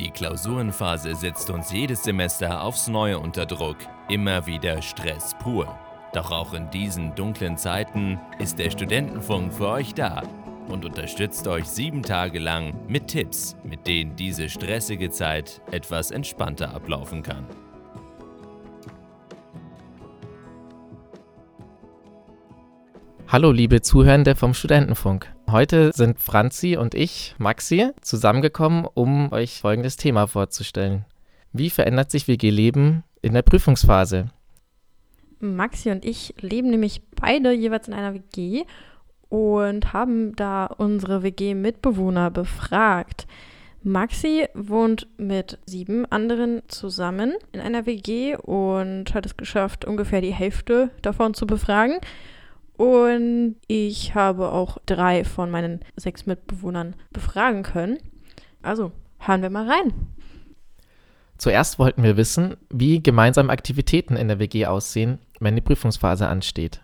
Die Klausurenphase setzt uns jedes Semester aufs Neue unter Druck. Immer wieder Stress pur. Doch auch in diesen dunklen Zeiten ist der Studentenfunk für euch da und unterstützt euch sieben Tage lang mit Tipps, mit denen diese stressige Zeit etwas entspannter ablaufen kann. Hallo liebe Zuhörende vom Studentenfunk. Heute sind Franzi und ich, Maxi, zusammengekommen, um euch folgendes Thema vorzustellen. Wie verändert sich WG-Leben in der Prüfungsphase? Maxi und ich leben nämlich beide jeweils in einer WG und haben da unsere WG-Mitbewohner befragt. Maxi wohnt mit sieben anderen zusammen in einer WG und hat es geschafft, ungefähr die Hälfte davon zu befragen. Und ich habe auch drei von meinen sechs Mitbewohnern befragen können. Also hören wir mal rein. Zuerst wollten wir wissen, wie gemeinsame Aktivitäten in der WG aussehen, wenn die Prüfungsphase ansteht.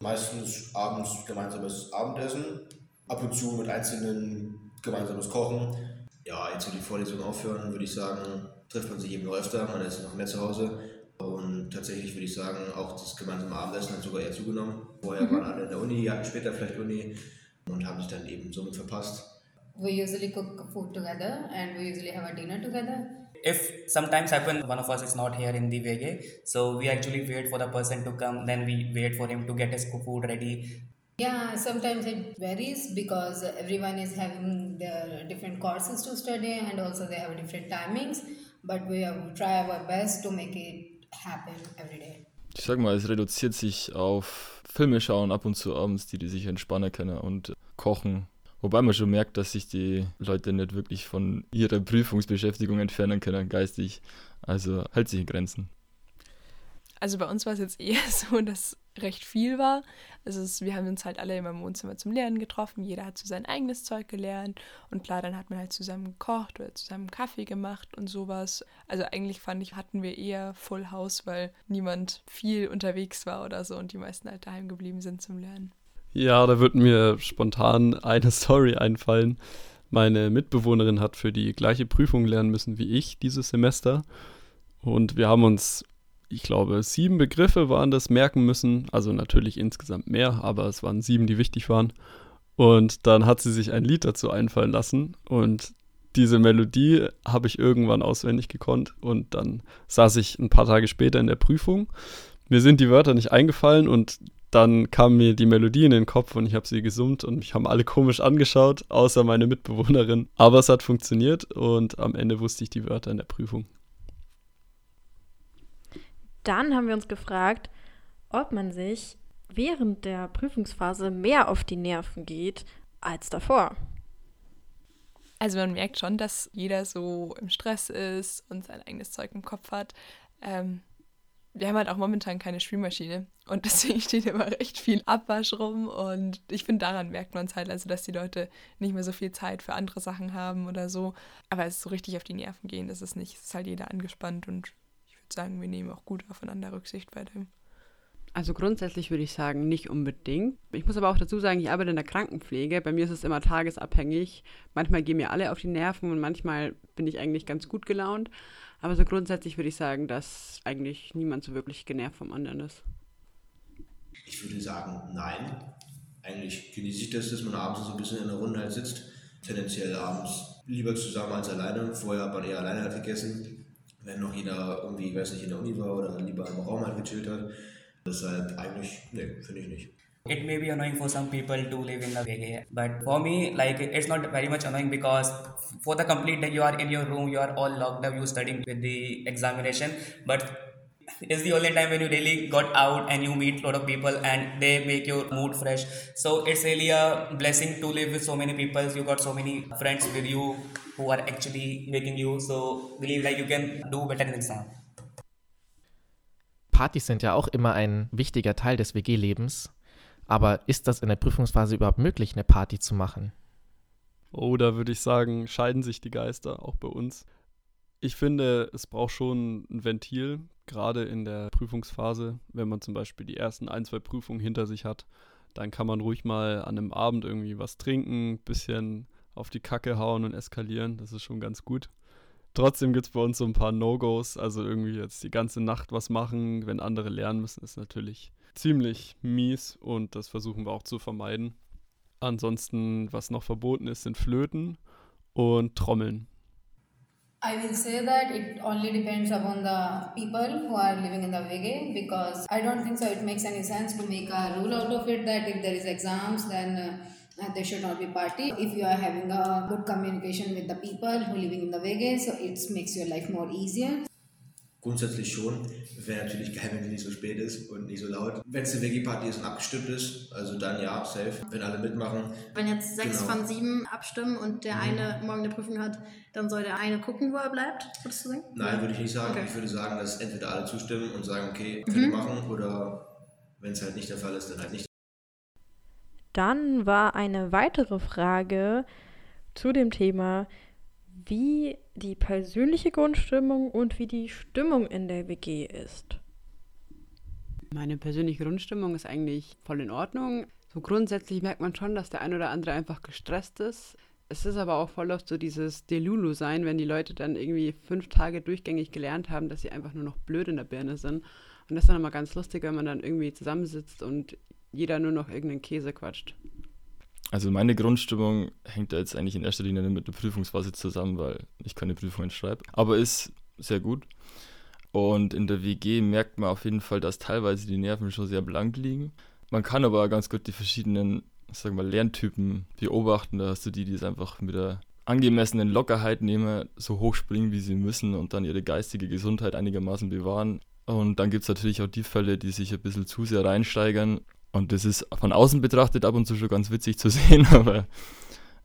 Meistens abends gemeinsames Abendessen, ab und zu mit Einzelnen gemeinsames Kochen. Ja, jetzt, wo die Vorlesungen aufhören, würde ich sagen, trifft man sich eben noch öfter, man ist noch mehr zu Hause. Und tatsächlich würde ich sagen, auch das gemeinsame Abendessen hat sogar eher zugenommen. Vorher mhm. waren alle in der Uni, hatten später vielleicht Uni und haben sich dann eben somit verpasst. We usually cook food together and we usually have a dinner together. If sometimes happen one of us is not here in the VG, so we actually wait for the person to come, then we wait for him to get his food ready. Yeah, sometimes it varies because everyone is having their different courses to study and also they have different timings. But we try our best to make it happen every day. Ich sag mal, es reduziert sich auf Filme schauen ab und zu abends, die die sich entspannen können und kochen. Wobei man schon merkt, dass sich die Leute nicht wirklich von ihrer Prüfungsbeschäftigung entfernen können, geistig. Also hält sich in Grenzen. Also bei uns war es jetzt eher so, dass recht viel war. Also es, wir haben uns halt alle immer im Wohnzimmer zum Lernen getroffen. Jeder hat so sein eigenes Zeug gelernt. Und klar, dann hat man halt zusammen gekocht oder zusammen Kaffee gemacht und sowas. Also eigentlich fand ich, hatten wir eher Full House, weil niemand viel unterwegs war oder so und die meisten halt daheim geblieben sind zum Lernen. Ja, da wird mir spontan eine Story einfallen. Meine Mitbewohnerin hat für die gleiche Prüfung lernen müssen wie ich dieses Semester. Und wir haben uns ich glaube, sieben Begriffe waren das merken müssen. Also natürlich insgesamt mehr, aber es waren sieben, die wichtig waren. Und dann hat sie sich ein Lied dazu einfallen lassen. Und diese Melodie habe ich irgendwann auswendig gekonnt. Und dann saß ich ein paar Tage später in der Prüfung. Mir sind die Wörter nicht eingefallen und dann kam mir die Melodie in den Kopf und ich habe sie gesummt und mich haben alle komisch angeschaut, außer meine Mitbewohnerin. Aber es hat funktioniert und am Ende wusste ich die Wörter in der Prüfung dann haben wir uns gefragt, ob man sich während der Prüfungsphase mehr auf die Nerven geht als davor. Also man merkt schon, dass jeder so im Stress ist und sein eigenes Zeug im Kopf hat. Ähm, wir haben halt auch momentan keine Spülmaschine und deswegen steht immer recht viel Abwasch rum und ich finde, daran merkt man es halt, also dass die Leute nicht mehr so viel Zeit für andere Sachen haben oder so. Aber es ist so richtig auf die Nerven gehen, das ist nicht, es ist halt jeder angespannt und würde sagen, wir nehmen auch gut aufeinander Rücksicht bei dem. Also grundsätzlich würde ich sagen, nicht unbedingt. Ich muss aber auch dazu sagen, ich arbeite in der Krankenpflege. Bei mir ist es immer tagesabhängig. Manchmal gehen mir alle auf die Nerven und manchmal bin ich eigentlich ganz gut gelaunt. Aber so grundsätzlich würde ich sagen, dass eigentlich niemand so wirklich genervt vom anderen ist. Ich würde sagen, nein. Eigentlich genieße ich das, dass man abends so ein bisschen in der Runde halt sitzt. Tendenziell abends lieber zusammen als alleine. Vorher hat man eher alleine halt gegessen wenn noch jeder irgendwie, weiß nicht, in der Uni war oder lieber im Raum halt gechillt hat. Deshalb eigentlich, nee, finde ich nicht. It may be annoying for some people to live in the VG, but for me, like it's not very much annoying because for the complete day you are in your room, you are all locked up, you studying with the examination, but it's the only time when you really got out and you meet a lot of people and they make your mood fresh. So it's really a blessing to live with so many people. You got so many friends with you who are actually making you so believe like you can do better in exam. Partys sind ja auch immer ein wichtiger Teil des WG-Lebens. Aber ist das in der Prüfungsphase überhaupt möglich, eine Party zu machen? Oh, da würde ich sagen, scheiden sich die Geister, auch bei uns. Ich finde, es braucht schon ein Ventil, gerade in der Prüfungsphase. Wenn man zum Beispiel die ersten ein, zwei Prüfungen hinter sich hat, dann kann man ruhig mal an einem Abend irgendwie was trinken, bisschen auf die Kacke hauen und eskalieren. Das ist schon ganz gut. Trotzdem gibt es bei uns so ein paar No-Gos. Also irgendwie jetzt die ganze Nacht was machen, wenn andere lernen müssen, ist natürlich ziemlich mies und das versuchen wir auch zu vermeiden. Ansonsten, was noch verboten ist, sind Flöten und Trommeln. I will say that it only depends upon the people who are living in the WG because I don't think so it makes any sense to make a rule out of it that if there is exams then uh, there should not be party. If you are having a good communication with the people who are living in the WG, so it makes your life more easier. Grundsätzlich schon. Wäre natürlich geil, wenn es nicht so spät ist und nicht so laut. Wenn es eine Veggie-Party ist und abgestimmt ist, also dann ja, safe. Wenn alle mitmachen. Wenn jetzt sechs Genau. von sieben abstimmen und der Mhm. eine morgen eine Prüfung hat, dann soll der eine gucken, wo er bleibt, würdest du sagen? Nein, würde ich nicht sagen. Okay. Ich würde sagen, dass entweder alle zustimmen und sagen, okay, Mhm. könnt ihr machen, oder wenn es halt nicht der Fall ist, dann halt nicht. Dann war eine weitere Frage zu dem Thema, wie die persönliche Grundstimmung und wie die Stimmung in der WG ist. Meine persönliche Grundstimmung ist eigentlich voll in Ordnung. So grundsätzlich merkt man schon, dass der ein oder andere einfach gestresst ist. Es ist aber auch voll oft so dieses Delulu sein, wenn die Leute dann irgendwie fünf Tage durchgängig gelernt haben, dass sie einfach nur noch blöd in der Birne sind. Und das ist dann immer ganz lustig, wenn man dann irgendwie zusammensitzt und jeder nur noch irgendeinen Käse quatscht. Also meine Grundstimmung hängt da jetzt eigentlich in erster Linie mit der Prüfungsphase zusammen, weil ich keine Prüfungen schreibe. Aber ist sehr gut. Und in der WG merkt man auf jeden Fall, dass teilweise die Nerven schon sehr blank liegen. Man kann aber ganz gut die verschiedenen, wir mal, Lerntypen beobachten. Da hast du die, die es einfach mit der angemessenen Lockerheit nehmen, so hoch springen, wie sie müssen und dann ihre geistige Gesundheit einigermaßen bewahren. Und dann gibt es natürlich auch die Fälle, die sich ein bisschen zu sehr reinsteigern. Und das ist von außen betrachtet ab und zu schon ganz witzig zu sehen, aber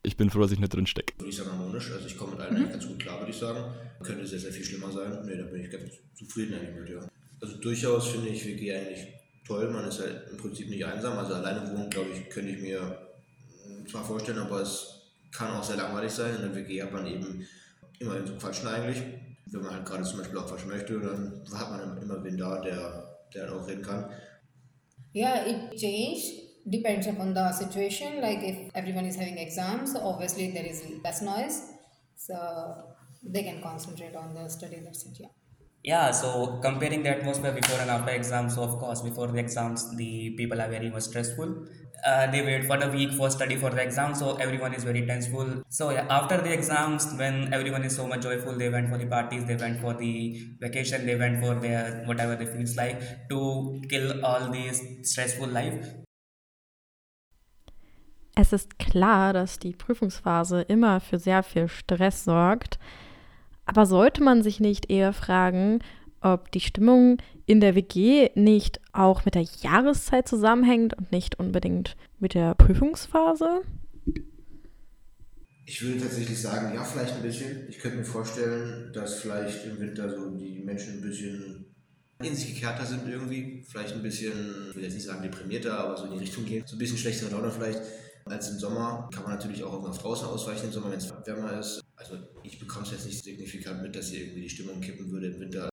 ich bin froh, dass ich nicht drin stecke. Würde ich sagen, harmonisch. Also ich komme mit allen eigentlich ganz gut klar, würde ich sagen. Könnte sehr, sehr viel schlimmer sein. Nee, da bin ich ganz zufrieden eigentlich mit, ja. Also durchaus finde ich WG eigentlich toll. Man ist halt im Prinzip nicht einsam. Also alleine wohnen, glaube ich, könnte ich mir zwar vorstellen, aber es kann auch sehr langweilig sein. In der WG hat man eben immer so Quatschen eigentlich. Wenn man halt gerade zum Beispiel auch was möchte, dann hat man immer wen da, der, der dann auch reden kann. Yeah, it changed. Depends upon the situation. Like if everyone is having exams, obviously there is less noise, so they can concentrate on the study. That's it. Yeah. Yeah, so comparing the atmosphere before and after exams, so of course, before the exams, the people are very much stressful. Uh, they wait for the week for study for the exam, so everyone is very tenseful. So yeah, after the exams, when everyone is so much joyful, they went for the parties, they went for the vacation, they went for their whatever they feels like to kill all this stressful life. Es ist klar, dass die Prüfungsphase immer für sehr viel Stress sorgt. Aber sollte man sich nicht eher fragen, ob die Stimmung in der WG nicht auch mit der Jahreszeit zusammenhängt und nicht unbedingt mit der Prüfungsphase? Ich würde tatsächlich sagen, ja, vielleicht ein bisschen. Ich könnte mir vorstellen, dass vielleicht im Winter so die Menschen ein bisschen in sich gekehrter sind irgendwie. Vielleicht ein bisschen, ich will jetzt nicht sagen deprimierter, aber so in die Richtung gehen. So ein bisschen schlechtere Laune vielleicht als im Sommer. Kann man natürlich auch irgendwann draußen ausweichen im Sommer, wenn es wärmer ist. Also ich bekomme es jetzt nicht signifikant mit, dass hier irgendwie die Stimmung kippen würde im Winter.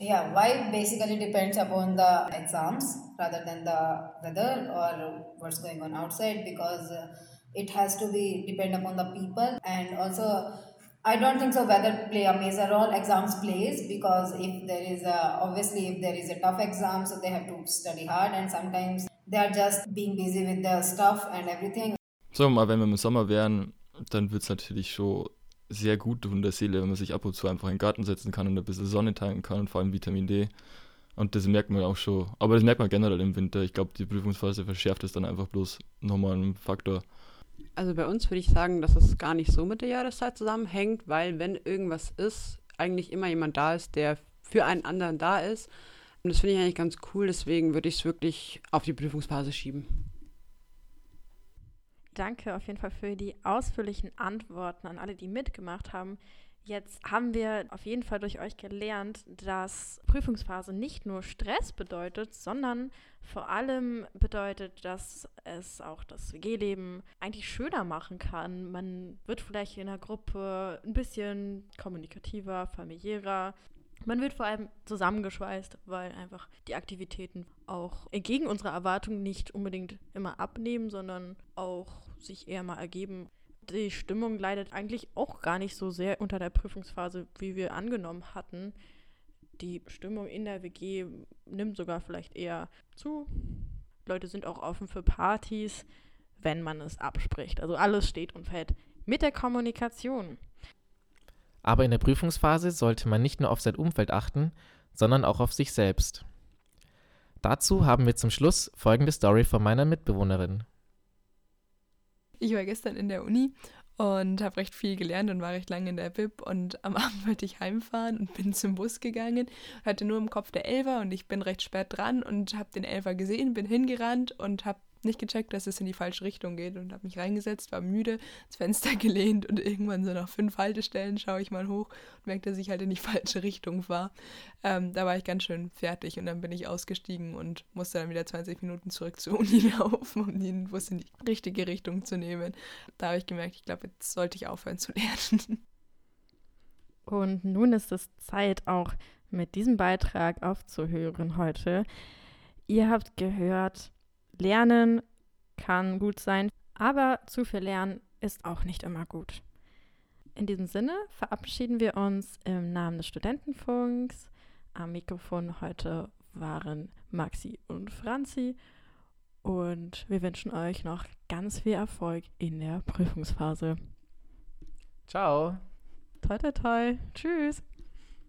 Yeah, why basically depends upon the exams rather than the weather or what's going on outside because uh, it has to be depend upon the people and also I don't think so weather play a major role exams plays because if there is a obviously if there is a tough exam so they have to study hard and sometimes they are just being busy with their stuff and everything wir mal, wenn wir im Sommer wären, dann wird es natürlich schon sehr gut tun der Seele, wenn man sich ab und zu einfach in den Garten setzen kann und ein bisschen Sonne tanken kann und vor allem Vitamin D. Und das merkt man auch schon. Aber das merkt man generell im Winter. Ich glaube, die Prüfungsphase verschärft es dann einfach bloß nochmal einen Faktor. Also bei uns würde ich sagen, dass es gar nicht so mit der Jahreszeit zusammenhängt, weil wenn irgendwas ist, eigentlich immer jemand da ist, der für einen anderen da ist. Und das finde ich eigentlich ganz cool, deswegen würde ich es wirklich auf die Prüfungsphase schieben. Danke auf jeden Fall für die ausführlichen Antworten an alle, die mitgemacht haben. Jetzt haben wir auf jeden Fall durch euch gelernt, dass Prüfungsphase nicht nur Stress bedeutet, sondern vor allem bedeutet, dass es auch das WG-Leben eigentlich schöner machen kann. Man wird vielleicht in der Gruppe ein bisschen kommunikativer, familiärer. Man wird vor allem zusammengeschweißt, weil einfach die Aktivitäten auch entgegen unserer Erwartungen nicht unbedingt immer abnehmen, sondern auch sich eher mal ergeben. Die Stimmung leidet eigentlich auch gar nicht so sehr unter der Prüfungsphase, wie wir angenommen hatten. Die Stimmung in der WG nimmt sogar vielleicht eher zu. Leute sind auch offen für Partys, wenn man es abspricht. Also alles steht und fällt mit der Kommunikation. Aber in der Prüfungsphase sollte man nicht nur auf sein Umfeld achten, sondern auch auf sich selbst. Dazu haben wir zum Schluss folgende Story von meiner Mitbewohnerin. Ich war gestern in der Uni und habe recht viel gelernt und war recht lange in der Bib und am Abend wollte ich heimfahren und bin zum Bus gegangen, hatte nur im Kopf der Elfer und ich bin recht spät dran und habe den Elfer gesehen, bin hingerannt und habe nicht gecheckt, dass es in die falsche Richtung geht und habe mich reingesetzt, war müde, ins Fenster gelehnt und irgendwann so nach fünf Haltestellen schaue ich mal hoch und merke, dass ich halt in die falsche Richtung war. Ähm, da war ich ganz schön fertig und dann bin ich ausgestiegen und musste dann wieder 20 Minuten zurück zur Uni laufen, um den Bus in die richtige Richtung zu nehmen. Da habe ich gemerkt, ich glaube, jetzt sollte ich aufhören zu lernen. Und nun ist es Zeit, auch mit diesem Beitrag aufzuhören heute. Ihr habt gehört, Lernen kann gut sein, aber zu viel Lernen ist auch nicht immer gut. In diesem Sinne verabschieden wir uns im Namen des Studentenfunks. Am Mikrofon heute waren Maxi und Franzi und wir wünschen euch noch ganz viel Erfolg in der Prüfungsphase. Ciao. Toi, toi, toi. Tschüss.